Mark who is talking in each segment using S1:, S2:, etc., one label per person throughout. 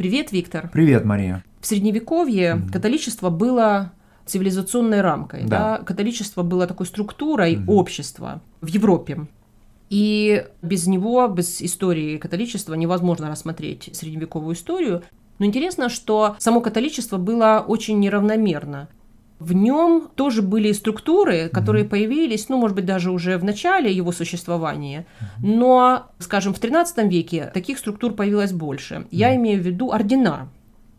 S1: Привет, Виктор.
S2: Привет, Мария.
S1: В Средневековье mm-hmm. католичество было цивилизационной рамкой. Да. Да? Католичество было такой структурой mm-hmm. общества в Европе. И без него, без истории католичества невозможно рассмотреть средневековую историю. Но интересно, что само католичество было очень неравномерно. В нем тоже были структуры, которые mm-hmm. появились, ну, может быть, даже уже в начале его существования, mm-hmm. но, скажем, в XIII веке таких структур появилось больше. Mm-hmm. Я имею в виду ордена.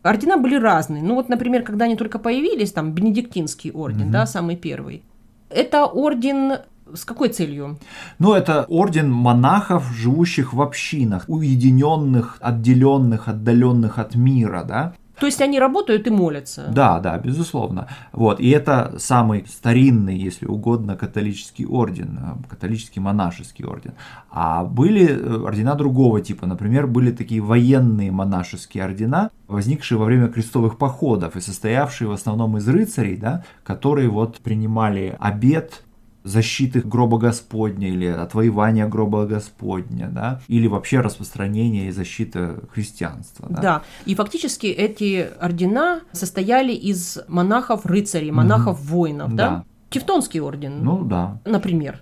S1: Ордена были разные. Ну, вот, например, когда они только появились, там, Бенедиктинский орден, mm-hmm. да, самый первый. Это орден с какой целью?
S2: Ну, это орден монахов, живущих в общинах, уединенных, отделенных, отдаленных от мира, да.
S1: То есть они работают и молятся.
S2: Да, да, безусловно. Вот. И это самый старинный, если угодно, католический орден, э, католический монашеский орден. А были э, ордена другого типа. Например, были такие военные монашеские ордена, возникшие во время крестовых походов и состоявшие в основном из рыцарей, да, которые вот принимали обед защиты гроба Господня или отвоевания гроба Господня, да, или вообще распространения и защиты христианства.
S1: Да, да. и фактически эти ордена состояли из монахов-рыцарей, монахов-воинов, угу. да? да. Тевтонский орден,
S2: ну да,
S1: например.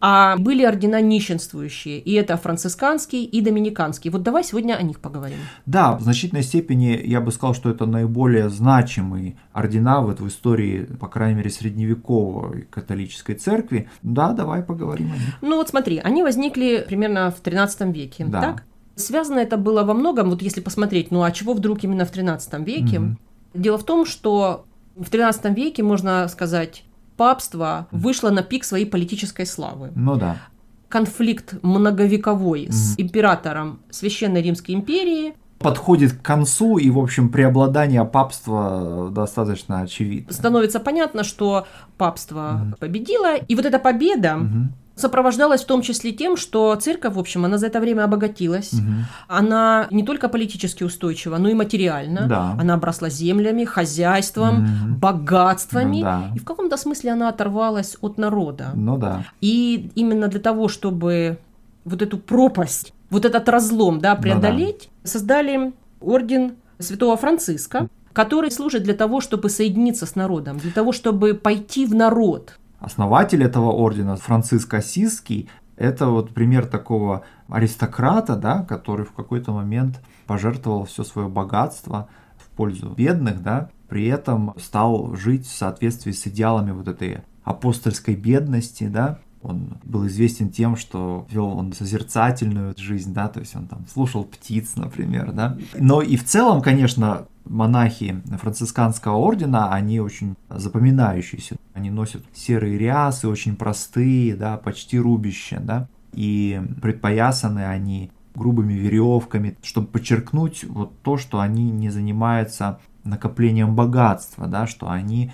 S1: А были ордена нищенствующие, и это францисканский и доминиканский. Вот давай сегодня о них поговорим.
S2: Да, в значительной степени я бы сказал, что это наиболее значимые ордена вот в истории, по крайней мере, средневековой католической церкви. Да, давай поговорим о них.
S1: Ну вот смотри, они возникли примерно в 13 веке, да. так? Связано это было во многом, вот если посмотреть, ну а чего вдруг именно в 13 веке? Угу. Дело в том, что в 13 веке, можно сказать, папство вышло на пик своей политической славы.
S2: Ну да.
S1: Конфликт многовековой mm с императором Священной Римской империи
S2: подходит к концу, и, в общем, преобладание папства достаточно очевидно.
S1: Становится понятно, что папство mm победило, и вот эта победа mm сопровождалась в том числе тем, что церковь, в общем, она за это время обогатилась. Угу. Она не только политически устойчива, но и материально.
S2: Да.
S1: Она обросла землями, хозяйством, угу. богатствами.
S2: Ну, да.
S1: И в каком-то смысле она оторвалась от народа.
S2: Ну да.
S1: И именно для того, чтобы вот эту пропасть, вот этот разлом да, преодолеть, ну, да. создали орден святого Франциска, который служит для того, чтобы соединиться с народом, для того, чтобы пойти в народ.
S2: Основатель этого ордена, Франциск Осиский, это вот пример такого аристократа, да, который в какой-то момент пожертвовал все свое богатство в пользу бедных, да, при этом стал жить в соответствии с идеалами вот этой апостольской бедности, да, он был известен тем, что вел он созерцательную жизнь, да, то есть он там слушал птиц, например, да. Но и в целом, конечно, монахи францисканского ордена, они очень запоминающиеся. Они носят серые рясы, очень простые, да, почти рубище, да, и предпоясаны они грубыми веревками, чтобы подчеркнуть вот то, что они не занимаются накоплением богатства, да, что они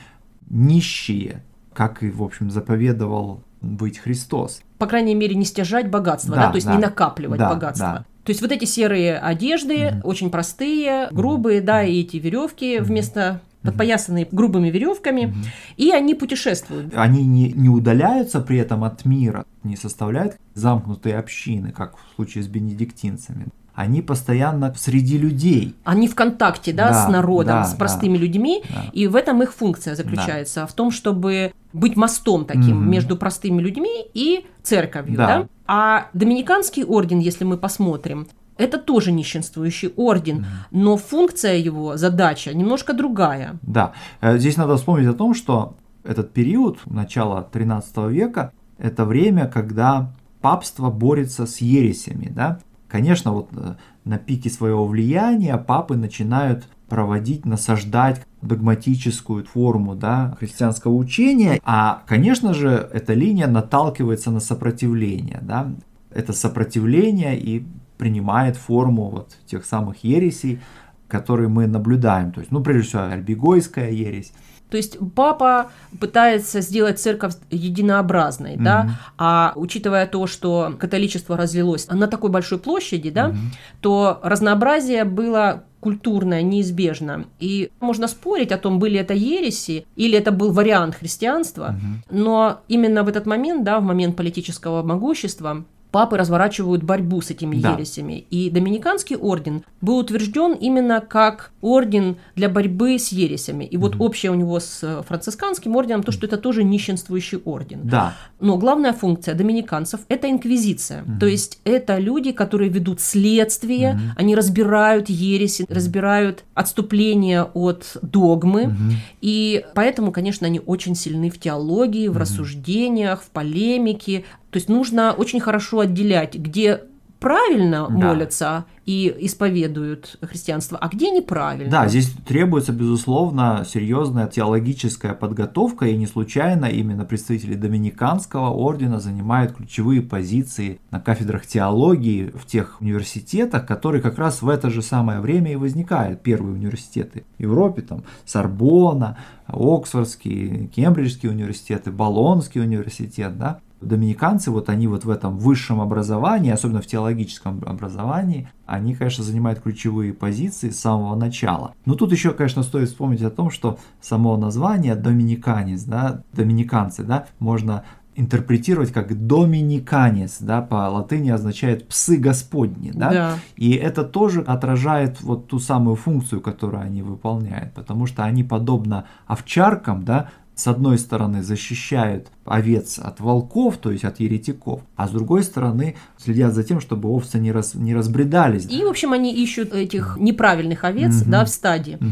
S2: нищие, как и, в общем, заповедовал быть Христос.
S1: По крайней мере, не стяжать богатство, да, да то есть да, не накапливать да, богатство. Да. То есть вот эти серые одежды, mm-hmm. очень простые, грубые, да, и эти веревки mm-hmm. вместо подпоясанные грубыми веревками, mm-hmm. и они путешествуют.
S2: Они не, не удаляются при этом от мира, не составляют замкнутые общины, как в случае с бенедиктинцами они постоянно среди людей.
S1: Они в контакте, да, да с народом, да, с простыми да, людьми, да. и в этом их функция заключается, да. в том, чтобы быть мостом таким угу. между простыми людьми и церковью, да. да. А доминиканский орден, если мы посмотрим, это тоже нищенствующий орден, но функция его, задача немножко другая.
S2: Да, э, здесь надо вспомнить о том, что этот период, начало 13 века, это время, когда папство борется с ересями, да, Конечно, вот э, на пике своего влияния папы начинают проводить, насаждать догматическую форму да, христианского учения, а, конечно же, эта линия наталкивается на сопротивление. Да? Это сопротивление и принимает форму вот тех самых ересей, которые мы наблюдаем. То есть, ну, прежде всего, альбигойская ересь,
S1: то есть папа пытается сделать церковь единообразной, mm-hmm. да, а учитывая то, что католичество разлилось на такой большой площади, да, mm-hmm. то разнообразие было культурное неизбежно. И можно спорить о том, были это ереси или это был вариант христианства, mm-hmm. но именно в этот момент, да, в момент политического могущества, папы разворачивают борьбу с этими да. ересями. И Доминиканский орден был утвержден именно как орден для борьбы с ересями. И вот mm-hmm. общее у него с францисканским орденом то, что это тоже нищенствующий орден.
S2: Да.
S1: Но главная функция доминиканцев – это инквизиция. Mm-hmm. То есть это люди, которые ведут следствие, mm-hmm. они разбирают ереси, разбирают отступления от догмы. Mm-hmm. И поэтому, конечно, они очень сильны в теологии, в mm-hmm. рассуждениях, в полемике. То есть нужно очень хорошо отделять, где правильно да. молятся и исповедуют христианство, а где неправильно.
S2: Да, здесь требуется, безусловно, серьезная теологическая подготовка, и не случайно именно представители Доминиканского ордена занимают ключевые позиции на кафедрах теологии в тех университетах, которые как раз в это же самое время и возникают, первые университеты в Европе, там Сорбона, Оксфордский, Кембриджский университеты, Болонский университет, да, доминиканцы, вот они вот в этом высшем образовании, особенно в теологическом образовании, они, конечно, занимают ключевые позиции с самого начала. Но тут еще, конечно, стоит вспомнить о том, что само название доминиканец, да, доминиканцы, да, можно интерпретировать как доминиканец, да, по латыни означает псы Господни, да?
S1: да.
S2: И это тоже отражает вот ту самую функцию, которую они выполняют, потому что они подобно овчаркам, да, с одной стороны защищают овец от волков, то есть от еретиков, а с другой стороны следят за тем, чтобы овцы не, раз, не разбредались.
S1: И, в общем, они ищут этих неправильных овец угу. да, в стаде. Угу.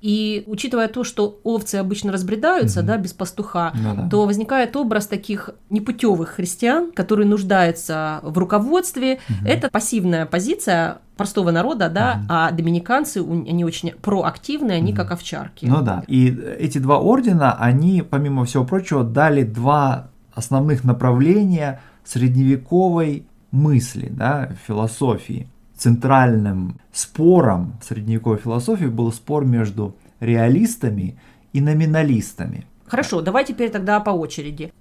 S1: И учитывая то, что овцы обычно разбредаются, mm да, без пастуха, ну, да. то возникает образ таких непутевых христиан, которые нуждаются в руководстве. mm Это пассивная позиция простого народа, да, mm а доминиканцы, они очень проактивные, они mm как овчарки.
S2: Ну да, и эти два ордена, они, помимо всего прочего, дали два основных направления средневековой мысли, да, философии центральным спором в средневековой философии был спор между реалистами и номиналистами.
S1: Хорошо, давай теперь тогда по очереди.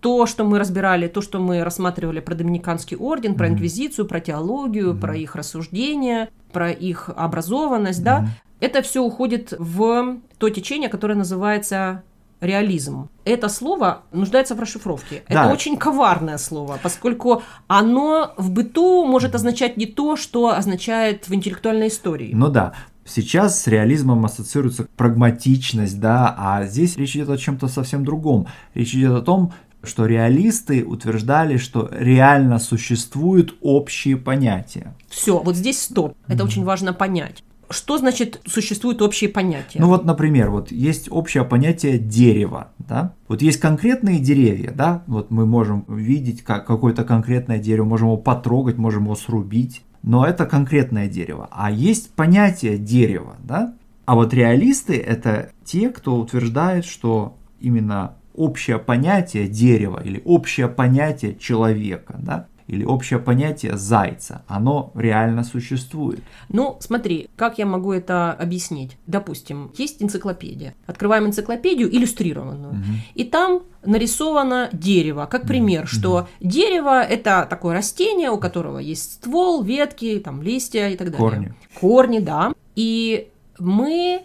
S1: То, что мы разбирали, то, что мы рассматривали про Доминиканский орден, про mm-hmm. инквизицию, про теологию, mm-hmm. про их рассуждения, про их образованность, mm-hmm. да, это все уходит в то течение, которое называется реализм. Это слово нуждается в расшифровке. Да. Это очень коварное слово, поскольку оно в быту может означать не то, что означает в интеллектуальной истории.
S2: Ну да. Сейчас с реализмом ассоциируется прагматичность, да, а здесь речь идет о чем-то совсем другом. Речь идет о том, что реалисты утверждали, что реально существуют общие понятия.
S1: Все, вот здесь стоп. Это mm-hmm. очень важно понять. Что значит существуют общие понятия?
S2: Ну вот, например, вот есть общее понятие дерева, да? Вот есть конкретные деревья, да? Вот мы можем видеть как какое-то конкретное дерево, можем его потрогать, можем его срубить, но это конкретное дерево. А есть понятие дерева, да? А вот реалисты это те, кто утверждает, что именно общее понятие дерева или общее понятие человека, да, или общее понятие зайца, оно реально существует.
S1: Ну, смотри, как я могу это объяснить? Допустим, есть энциклопедия. Открываем энциклопедию иллюстрированную, угу. и там нарисовано дерево, как пример, угу. что дерево это такое растение, у которого есть ствол, ветки, там листья и так далее.
S2: Корни.
S1: Корни, да. И мы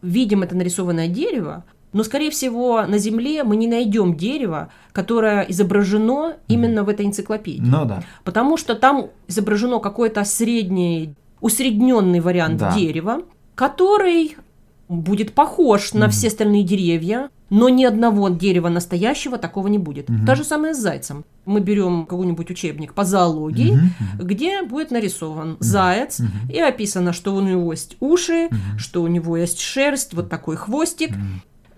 S1: видим это нарисованное дерево, но, скорее всего, на Земле мы не найдем дерево, которое изображено именно в этой энциклопедии.
S2: Ну да.
S1: Потому что там изображено какой-то средний, усредненный вариант да. дерева, который будет похож на все остальные деревья, но ни одного дерева настоящего такого не будет. Угу. То же самое с зайцем. Мы берем какой-нибудь учебник по зоологии, угу. где будет нарисован угу. заяц, угу. и описано, что у него есть уши, угу. что у него есть шерсть, вот такой хвостик. Угу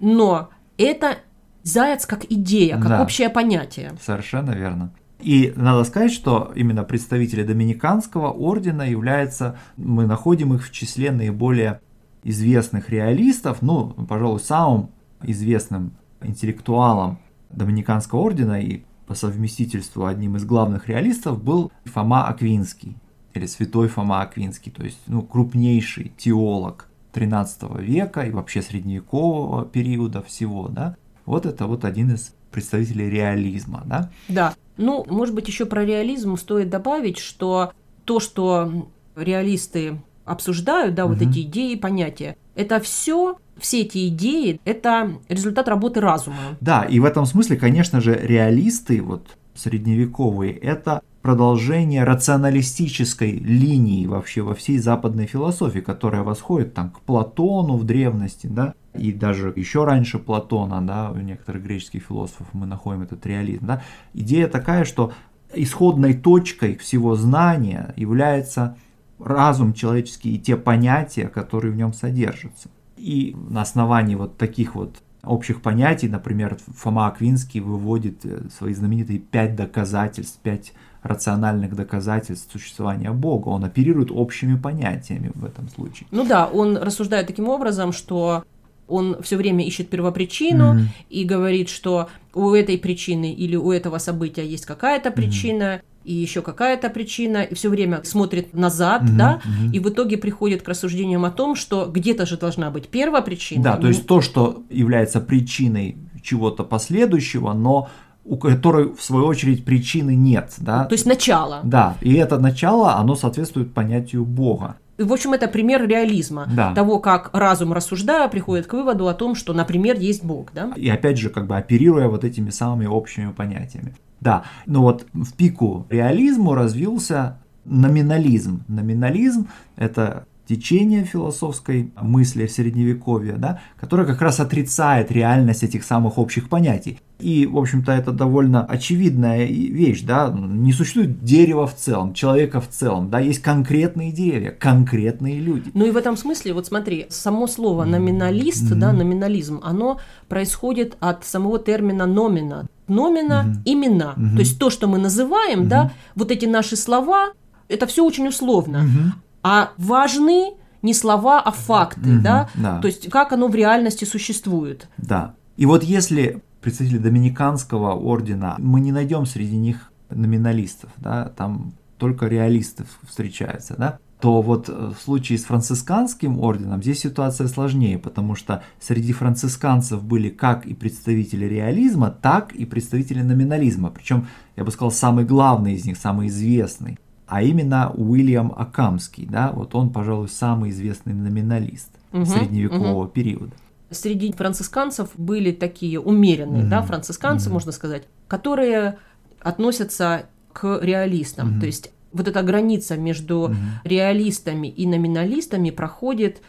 S1: но это заяц как идея, как да, общее понятие.
S2: Совершенно верно. И надо сказать, что именно представители Доминиканского ордена являются, мы находим их в числе наиболее известных реалистов, ну, пожалуй, самым известным интеллектуалом Доминиканского ордена и по совместительству одним из главных реалистов был Фома Аквинский, или святой Фома Аквинский, то есть ну, крупнейший теолог 13 века и вообще средневекового периода всего, да, вот это вот один из представителей реализма, да?
S1: Да. Ну, может быть, еще про реализм стоит добавить, что то, что реалисты обсуждают, да, вот угу. эти идеи, понятия, это все, все эти идеи, это результат работы разума.
S2: Да, и в этом смысле, конечно же, реалисты, вот средневековые – это продолжение рационалистической линии вообще во всей западной философии, которая восходит там к Платону в древности, да, и даже еще раньше Платона, да, у некоторых греческих философов мы находим этот реализм, да. Идея такая, что исходной точкой всего знания является разум человеческий и те понятия, которые в нем содержатся. И на основании вот таких вот общих понятий, например, Фома Аквинский выводит э, свои знаменитые пять доказательств, пять рациональных доказательств существования Бога. Он оперирует общими понятиями в этом случае.
S1: Ну да, он рассуждает таким образом, что он все время ищет первопричину mm-hmm. и говорит, что у этой причины или у этого события есть какая-то причина, mm-hmm. И еще какая-то причина, и все время смотрит назад, mm-hmm. да, mm-hmm. и в итоге приходит к рассуждениям о том, что где-то же должна быть первая причина.
S2: Да, то есть то, что является причиной чего-то последующего, но у которой, в свою очередь, причины нет. Да?
S1: То есть начало.
S2: Да, и это начало, оно соответствует понятию Бога.
S1: В общем, это пример реализма. Да. Того, как разум, рассуждая, приходит к выводу о том, что, например, есть Бог. Да?
S2: И опять же, как бы оперируя вот этими самыми общими понятиями. Да, но вот в пику реализму развился номинализм. Номинализм – это течение философской мысли средневековья, да, которое как раз отрицает реальность этих самых общих понятий. И, в общем-то, это довольно очевидная вещь, да, не существует дерева в целом, человека в целом, да, есть конкретные деревья, конкретные люди.
S1: Ну и в этом смысле, вот смотри, само слово номиналист, mm-hmm. да, номинализм, оно происходит от самого термина номина. Номина mm-hmm. имена, mm-hmm. то есть то, что мы называем, mm-hmm. да, вот эти наши слова, это все очень условно. Mm-hmm. А важны не слова, а факты, mm-hmm. да? да, то есть как оно в реальности существует.
S2: Да. И вот если представители доминиканского ордена, мы не найдем среди них номиналистов, да, там только реалисты встречаются, да, то вот в случае с францисканским орденом здесь ситуация сложнее, потому что среди францисканцев были как и представители реализма, так и представители номинализма. Причем, я бы сказал, самый главный из них, самый известный, а именно Уильям Акамский. Да, вот он, пожалуй, самый известный номиналист угу, средневекового угу. периода
S1: среди францисканцев были такие умеренные, mm-hmm. да, францисканцы, mm-hmm. можно сказать, которые относятся к реалистам. Mm-hmm. То есть вот эта граница между mm-hmm. реалистами и номиналистами проходит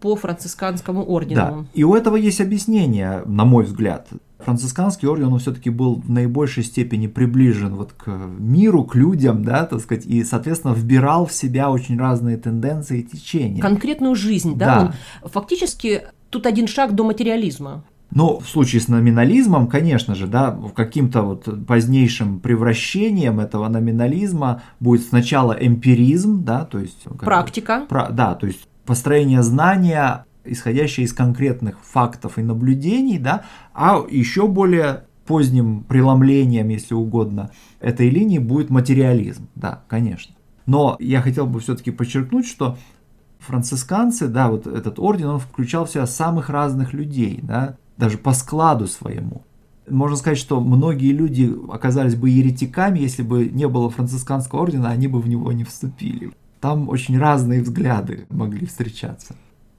S1: по францисканскому ордену.
S2: Да. И у этого есть объяснение, на мой взгляд. Францисканский орден, он все-таки был в наибольшей степени приближен вот к миру, к людям, да, так сказать, и, соответственно, вбирал в себя очень разные тенденции и течения.
S1: Конкретную жизнь, да, да. Он фактически тут один шаг до материализма.
S2: Но в случае с номинализмом, конечно же, да, каким-то вот позднейшим превращением этого номинализма будет сначала эмпиризм, да, то есть
S1: практика,
S2: про, да, то есть построение знания, исходящее из конкретных фактов и наблюдений, да, а еще более поздним преломлением, если угодно, этой линии будет материализм, да, конечно. Но я хотел бы все-таки подчеркнуть, что францисканцы, да, вот этот орден, он включал в себя самых разных людей, да, даже по складу своему. Можно сказать, что многие люди оказались бы еретиками, если бы не было францисканского ордена, они бы в него не вступили. Там очень разные взгляды могли встречаться.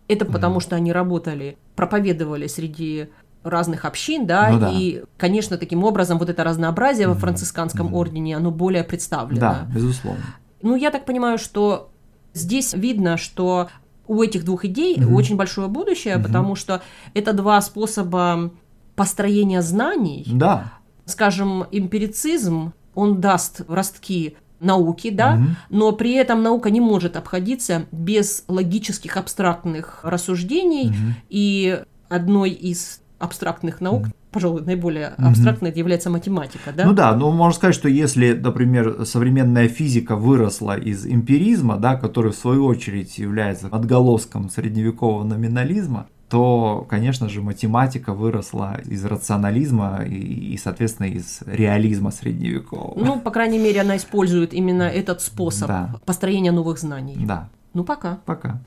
S1: Это потому, mm. что они работали, проповедовали среди разных общин, да, ну, да, и, конечно, таким образом вот это разнообразие mm-hmm. во францисканском mm-hmm. ордене, оно более представлено.
S2: Да, безусловно.
S1: Ну, я так понимаю, что Здесь видно, что у этих двух идей mm очень большое будущее, mm потому что это два способа построения знаний.
S2: Да.
S1: Скажем, эмпирицизм, он даст ростки науки, да, угу. но при этом наука не может обходиться без логических абстрактных рассуждений, угу. и одной из абстрактных наук угу пожалуй, наиболее абстрактной, это является математика, да?
S2: Ну да, но можно сказать, что если, например, современная физика выросла из эмпиризма, да, который в свою очередь является отголоском средневекового номинализма, то, конечно же, математика выросла из рационализма и, и, соответственно, из реализма средневекового.
S1: Ну, по крайней мере, она использует именно этот способ да. построения новых знаний.
S2: Да.
S1: Ну, пока.
S2: Пока.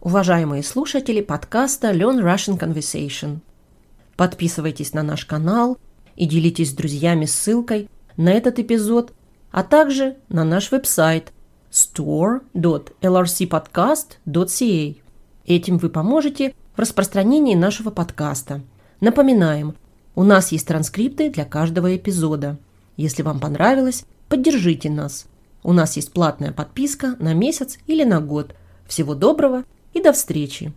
S1: Уважаемые слушатели подкаста Learn Russian Conversation – Подписывайтесь на наш канал и делитесь с друзьями ссылкой на этот эпизод, а также на наш веб-сайт store.lrcpodcast.ca. Этим вы поможете в распространении нашего подкаста. Напоминаем, у нас есть транскрипты для каждого эпизода. Если вам понравилось, поддержите нас. У нас есть платная подписка на месяц или на год. Всего доброго и до встречи!